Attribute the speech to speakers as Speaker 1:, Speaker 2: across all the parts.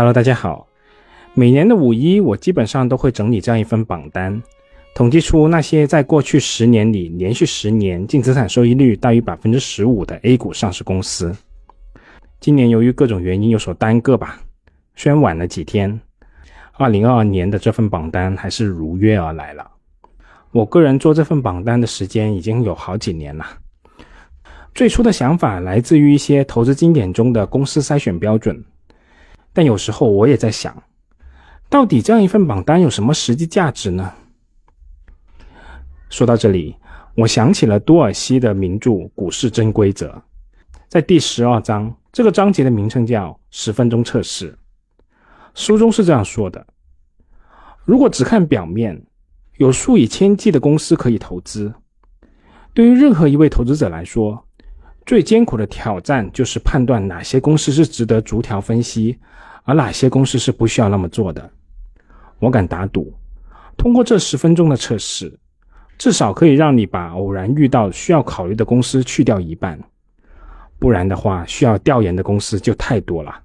Speaker 1: Hello，大家好。每年的五一，我基本上都会整理这样一份榜单，统计出那些在过去十年里连续十年净资产收益率大于百分之十五的 A 股上市公司。今年由于各种原因有所耽搁吧，虽然晚了几天，二零二二年的这份榜单还是如约而来了。我个人做这份榜单的时间已经有好几年了。最初的想法来自于一些投资经典中的公司筛选标准。但有时候我也在想，到底这样一份榜单有什么实际价值呢？说到这里，我想起了多尔西的名著《股市真规则》，在第十二章，这个章节的名称叫“十分钟测试”。书中是这样说的：如果只看表面，有数以千计的公司可以投资，对于任何一位投资者来说，最艰苦的挑战就是判断哪些公司是值得逐条分析。而哪些公司是不需要那么做的？我敢打赌，通过这十分钟的测试，至少可以让你把偶然遇到需要考虑的公司去掉一半。不然的话，需要调研的公司就太多了。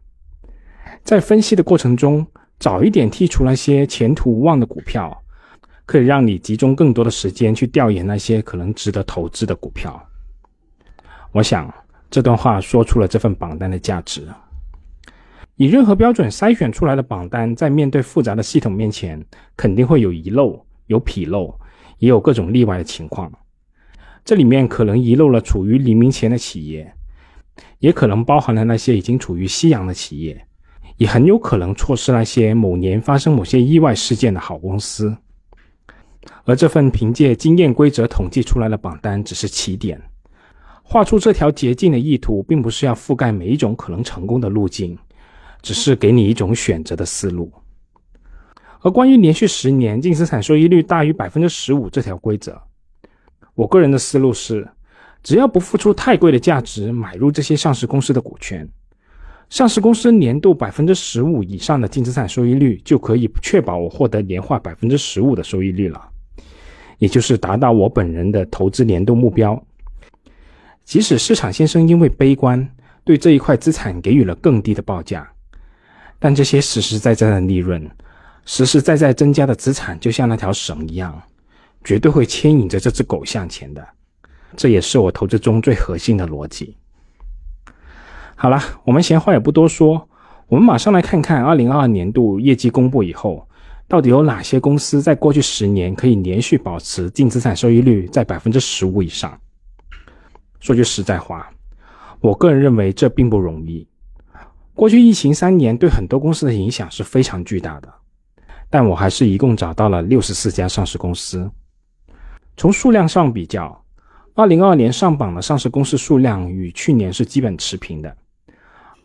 Speaker 1: 在分析的过程中，早一点剔除那些前途无望的股票，可以让你集中更多的时间去调研那些可能值得投资的股票。我想这段话说出了这份榜单的价值。以任何标准筛选出来的榜单，在面对复杂的系统面前，肯定会有遗漏、有纰漏，也有各种例外的情况。这里面可能遗漏了处于黎明前的企业，也可能包含了那些已经处于夕阳的企业，也很有可能错失那些某年发生某些意外事件的好公司。而这份凭借经验规则统计出来的榜单只是起点，画出这条捷径的意图，并不是要覆盖每一种可能成功的路径。只是给你一种选择的思路。而关于连续十年净资产收益率大于百分之十五这条规则，我个人的思路是，只要不付出太贵的价值买入这些上市公司的股权，上市公司年度百分之十五以上的净资产收益率就可以确保我获得年化百分之十五的收益率了，也就是达到我本人的投资年度目标。即使市场先生因为悲观，对这一块资产给予了更低的报价。但这些实实在在的利润，实实在在增加的资产，就像那条绳一样，绝对会牵引着这只狗向前的。这也是我投资中最核心的逻辑。好了，我们闲话也不多说，我们马上来看看二零二二年度业绩公布以后，到底有哪些公司在过去十年可以连续保持净资产收益率在百分之十五以上。说句实在话，我个人认为这并不容易。过去疫情三年对很多公司的影响是非常巨大的，但我还是一共找到了六十四家上市公司。从数量上比较，二零二二年上榜的上市公司数量与去年是基本持平的。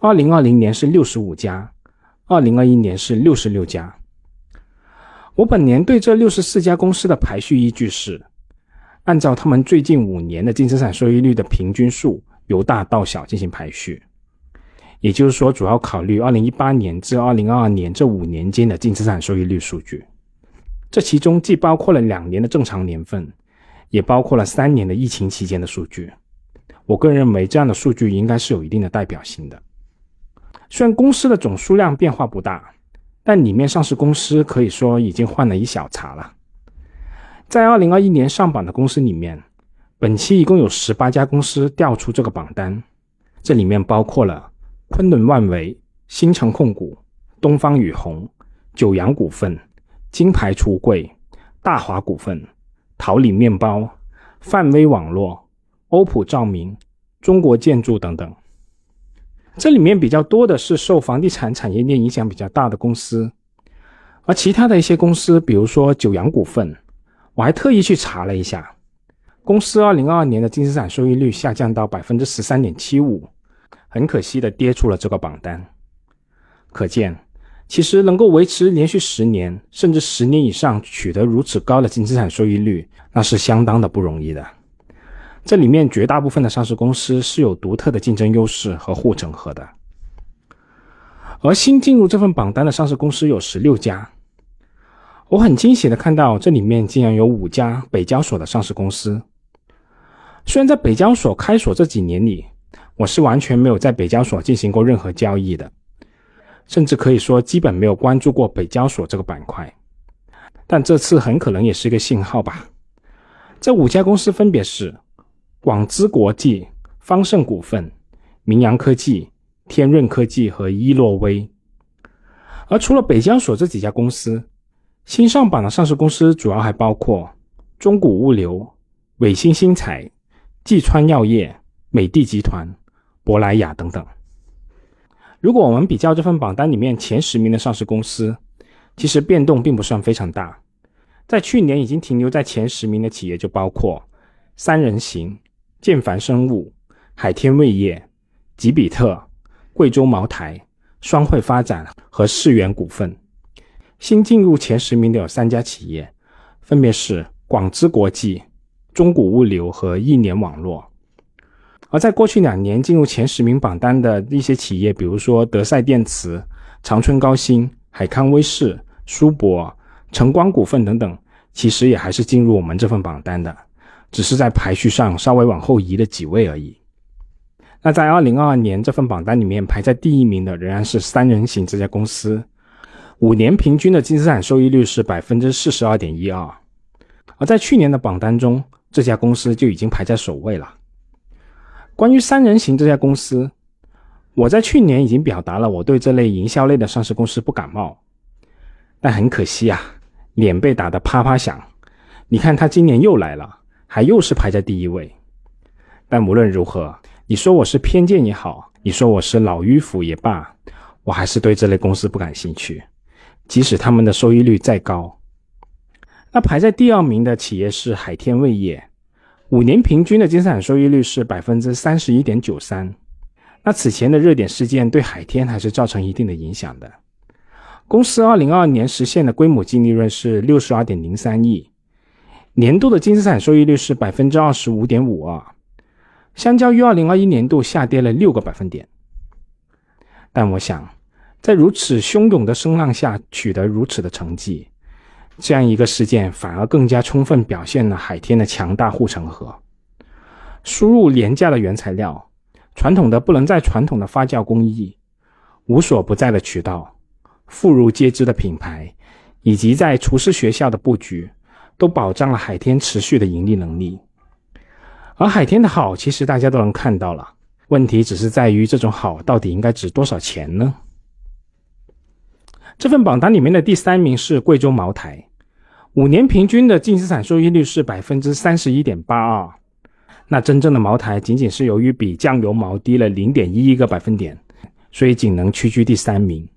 Speaker 1: 二零二零年是六十五家，二零二一年是六十六家。我本年对这六十四家公司的排序依据是，按照他们最近五年的净资产收益率的平均数由大到小进行排序。也就是说，主要考虑二零一八年至二零二二年这五年间的净资产收益率数据。这其中既包括了两年的正常年份，也包括了三年的疫情期间的数据。我个人认为，这样的数据应该是有一定的代表性的。虽然公司的总数量变化不大，但里面上市公司可以说已经换了一小茬了。在二零二一年上榜的公司里面，本期一共有十八家公司调出这个榜单，这里面包括了。昆仑万维、新城控股、东方雨虹、九阳股份、金牌橱柜、大华股份、桃李面包、泛威网络、欧普照明、中国建筑等等。这里面比较多的是受房地产产业链影响比较大的公司，而其他的一些公司，比如说九阳股份，我还特意去查了一下，公司二零二二年的净资产收益率下降到百分之十三点七五。很可惜的跌出了这个榜单，可见，其实能够维持连续十年甚至十年以上取得如此高的净资产收益率，那是相当的不容易的。这里面绝大部分的上市公司是有独特的竞争优势和护城河的，而新进入这份榜单的上市公司有十六家，我很惊喜的看到这里面竟然有五家北交所的上市公司。虽然在北交所开锁这几年里，我是完全没有在北交所进行过任何交易的，甚至可以说基本没有关注过北交所这个板块。但这次很可能也是一个信号吧。这五家公司分别是广资国际、方盛股份、明阳科技、天润科技和伊洛威。而除了北交所这几家公司，新上榜的上市公司主要还包括中谷物流、伟星新材、济川药业、美的集团、珀莱雅等等。如果我们比较这份榜单里面前十名的上市公司，其实变动并不算非常大。在去年已经停留在前十名的企业就包括三人行、建凡生物、海天味业、吉比特、贵州茅台、双汇发展和世源股份。新进入前十名的有三家企业，分别是广资国际、中谷物流和亿年网络。而在过去两年进入前十名榜单的一些企业，比如说德赛电池、长春高新、海康威视、舒博、晨光股份等等，其实也还是进入我们这份榜单的，只是在排序上稍微往后移了几位而已。那在二零二二年这份榜单里面排在第一名的仍然是三人行这家公司，五年平均的净资产收益率是百分之四十二点一二，而在去年的榜单中，这家公司就已经排在首位了。关于三人行这家公司，我在去年已经表达了我对这类营销类的上市公司不感冒，但很可惜啊，脸被打得啪啪响。你看他今年又来了，还又是排在第一位。但无论如何，你说我是偏见也好，你说我是老迂腐也罢，我还是对这类公司不感兴趣，即使他们的收益率再高。那排在第二名的企业是海天味业。五年平均的净资产收益率是百分之三十一点九三。那此前的热点事件对海天还是造成一定的影响的。公司二零二二年实现的规模净利润是六十二点零三亿，年度的净资产收益率是百分之二十五点五二，相较于二零二一年度下跌了六个百分点。但我想，在如此汹涌的声浪下取得如此的成绩。这样一个事件反而更加充分表现了海天的强大护城河。输入廉价的原材料，传统的不能再传统的发酵工艺，无所不在的渠道，妇孺皆知的品牌，以及在厨师学校的布局，都保障了海天持续的盈利能力。而海天的好，其实大家都能看到了，问题只是在于这种好到底应该值多少钱呢？这份榜单里面的第三名是贵州茅台。五年平均的净资产收益率是百分之三十一点八二，那真正的茅台仅仅是由于比酱油毛低了零点一一个百分点，所以仅能屈居第三名。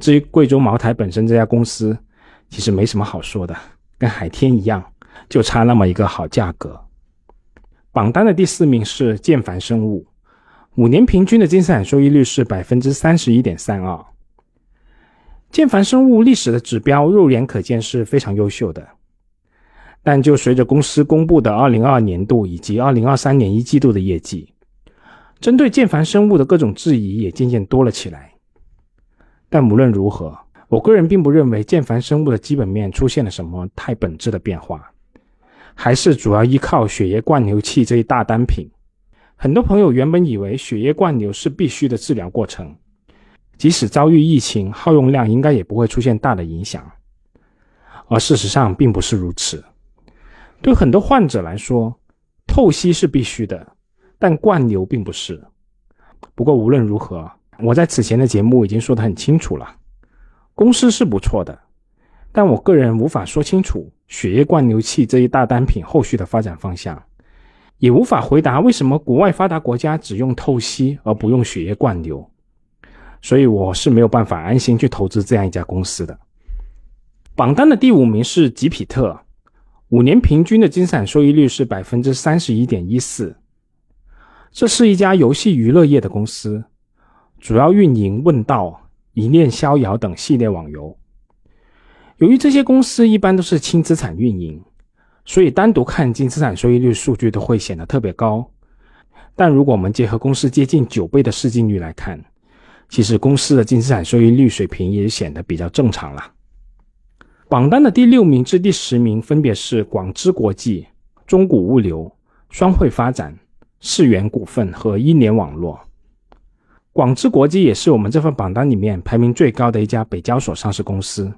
Speaker 1: 至于贵州茅台本身这家公司，其实没什么好说的，跟海天一样，就差那么一个好价格。榜单的第四名是建凡生物，五年平均的净资产收益率是百分之三十一点三二。建凡生物历史的指标肉眼可见是非常优秀的，但就随着公司公布的二零二二年度以及二零二三年一季度的业绩，针对建凡生物的各种质疑也渐渐多了起来。但无论如何，我个人并不认为建凡生物的基本面出现了什么太本质的变化，还是主要依靠血液灌流器这一大单品。很多朋友原本以为血液灌流是必须的治疗过程。即使遭遇疫情，耗用量应该也不会出现大的影响，而事实上并不是如此。对很多患者来说，透析是必须的，但灌流并不是。不过无论如何，我在此前的节目已经说得很清楚了，公司是不错的，但我个人无法说清楚血液灌流器这一大单品后续的发展方向，也无法回答为什么国外发达国家只用透析而不用血液灌流。所以我是没有办法安心去投资这样一家公司的。榜单的第五名是吉比特，五年平均的净资产收益率是百分之三十一点一四。这是一家游戏娱乐业的公司，主要运营《问道》《一念逍遥》等系列网游。由于这些公司一般都是轻资产运营，所以单独看净资产收益率数据都会显得特别高。但如果我们结合公司接近九倍的市净率来看，其实公司的净资产收益率水平也显得比较正常了。榜单的第六名至第十名分别是广知国际、中谷物流、双汇发展、世源股份和一年网络。广智国际也是我们这份榜单里面排名最高的一家北交所上市公司。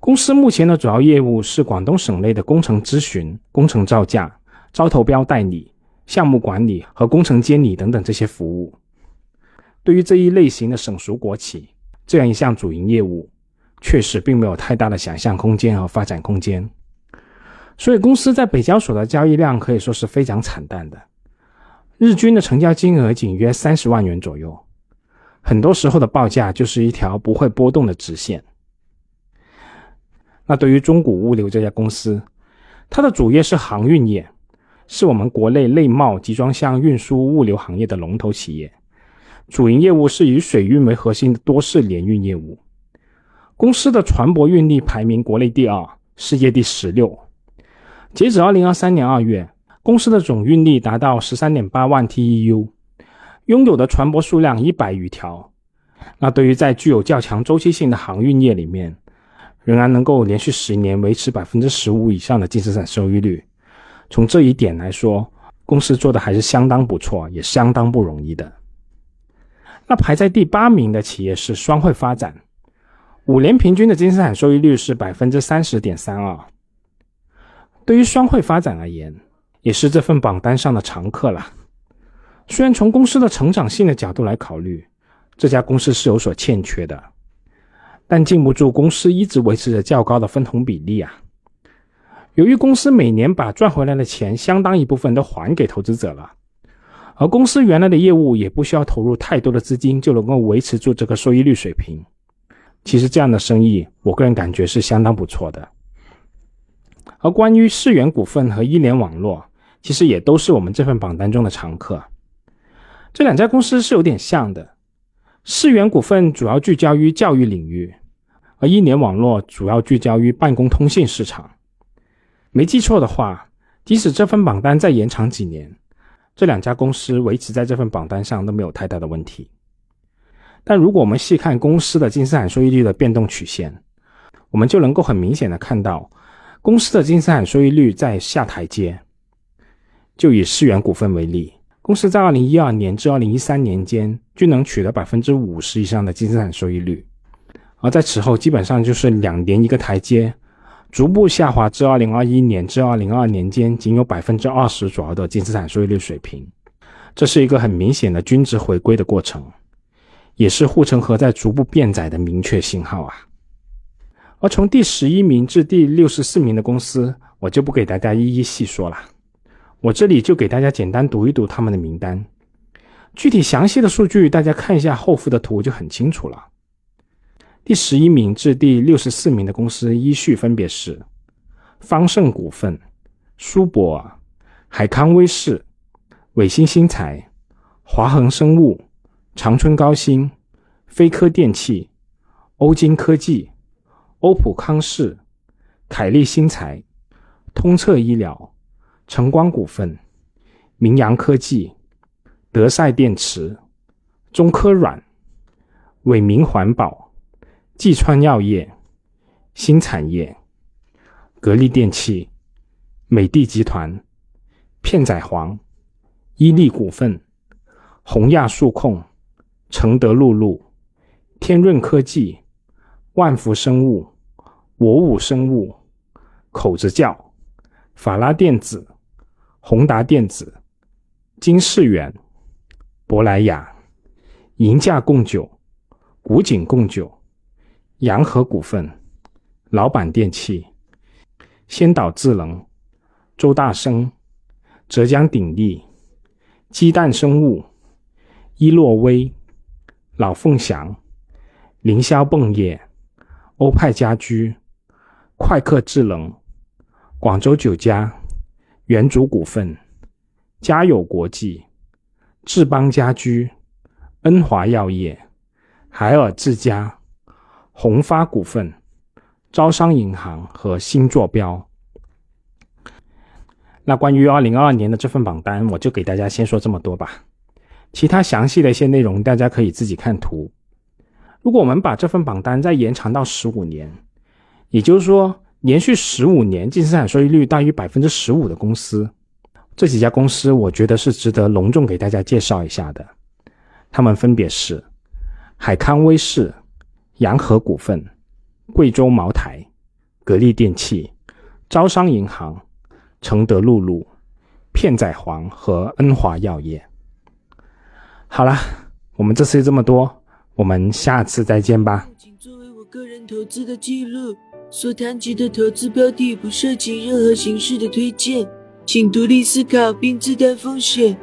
Speaker 1: 公司目前的主要业务是广东省内的工程咨询、工程造价、招投标代理、项目管理和工程监理等等这些服务。对于这一类型的省属国企，这样一项主营业务，确实并没有太大的想象空间和发展空间。所以，公司在北交所的交易量可以说是非常惨淡的。日均的成交金额仅约三十万元左右，很多时候的报价就是一条不会波动的直线。那对于中古物流这家公司，它的主业是航运业，是我们国内内贸集装箱运输物流行业的龙头企业，主营业务是以水运为核心的多式联运业务。公司的船舶运力排名国内第二，世界第十六。截止二零二三年二月。公司的总运力达到十三点八万 TEU，拥有的船舶数量一百余条。那对于在具有较强周期性的航运业里面，仍然能够连续十年维持百分之十五以上的净资产收益率，从这一点来说，公司做的还是相当不错，也相当不容易的。那排在第八名的企业是双汇发展，五年平均的净资产收益率是百分之三十点三二。对于双汇发展而言，也是这份榜单上的常客了。虽然从公司的成长性的角度来考虑，这家公司是有所欠缺的，但禁不住公司一直维持着较高的分红比例啊。由于公司每年把赚回来的钱相当一部分都还给投资者了，而公司原来的业务也不需要投入太多的资金就能够维持住这个收益率水平。其实这样的生意，我个人感觉是相当不错的。而关于世源股份和一联网络。其实也都是我们这份榜单中的常客。这两家公司是有点像的，世源股份主要聚焦于教育领域，而一联网络主要聚焦于办公通信市场。没记错的话，即使这份榜单再延长几年，这两家公司维持在这份榜单上都没有太大的问题。但如果我们细看公司的净资产收益率的变动曲线，我们就能够很明显的看到，公司的净资产收益率在下台阶。就以世源股份为例，公司在二零一二年至二零一三年间均能取得百分之五十以上的净资产收益率，而在此后基本上就是两年一个台阶，逐步下滑至二零二一年至二零二二年间仅有百分之二十左右的净资产收益率水平，这是一个很明显的均值回归的过程，也是护城河在逐步变窄的明确信号啊。而从第十一名至第六十四名的公司，我就不给大家一一细说了。我这里就给大家简单读一读他们的名单，具体详细的数据大家看一下后附的图就很清楚了。第十一名至第六十四名的公司依序分别是：方盛股份、苏博尔、海康威视、伟星新材、华恒生物、长春高新、飞科电器、欧金科技、欧普康视、凯利新材、通策医疗。晨光股份、明阳科技、德赛电池、中科软、伟明环保、济川药业、新产业、格力电器、美的集团、片仔癀、伊利股份、宏亚数控、承德露露、天润科技、万福生物、我武生物、口子窖、法拉电子。宏达电子、金世远、珀莱雅、银价贡酒、古井贡酒、洋河股份、老板电器、先导智能、周大生、浙江鼎力、鸡蛋生物、伊洛威、老凤祥、凌霄泵业、欧派家居、快客智能、广州酒家。元祖股份、嘉友国际、智邦家居、恩华药业、海尔智家、宏发股份、招商银行和新坐标。那关于二零二二年的这份榜单，我就给大家先说这么多吧。其他详细的一些内容，大家可以自己看图。如果我们把这份榜单再延长到十五年，也就是说。连续十五年净资产收益率大于百分之十五的公司，这几家公司我觉得是值得隆重给大家介绍一下的。他们分别是海康威视、洋河股份、贵州茅台、格力电器、招商银行、承德露露、片仔癀和恩华药业。好了，我们这次就这么多，我们下次再见吧。
Speaker 2: 仅作为我个人投资的记录，所谈及的投资标的不涉及任何形式的推荐，请独立思考并自担风险。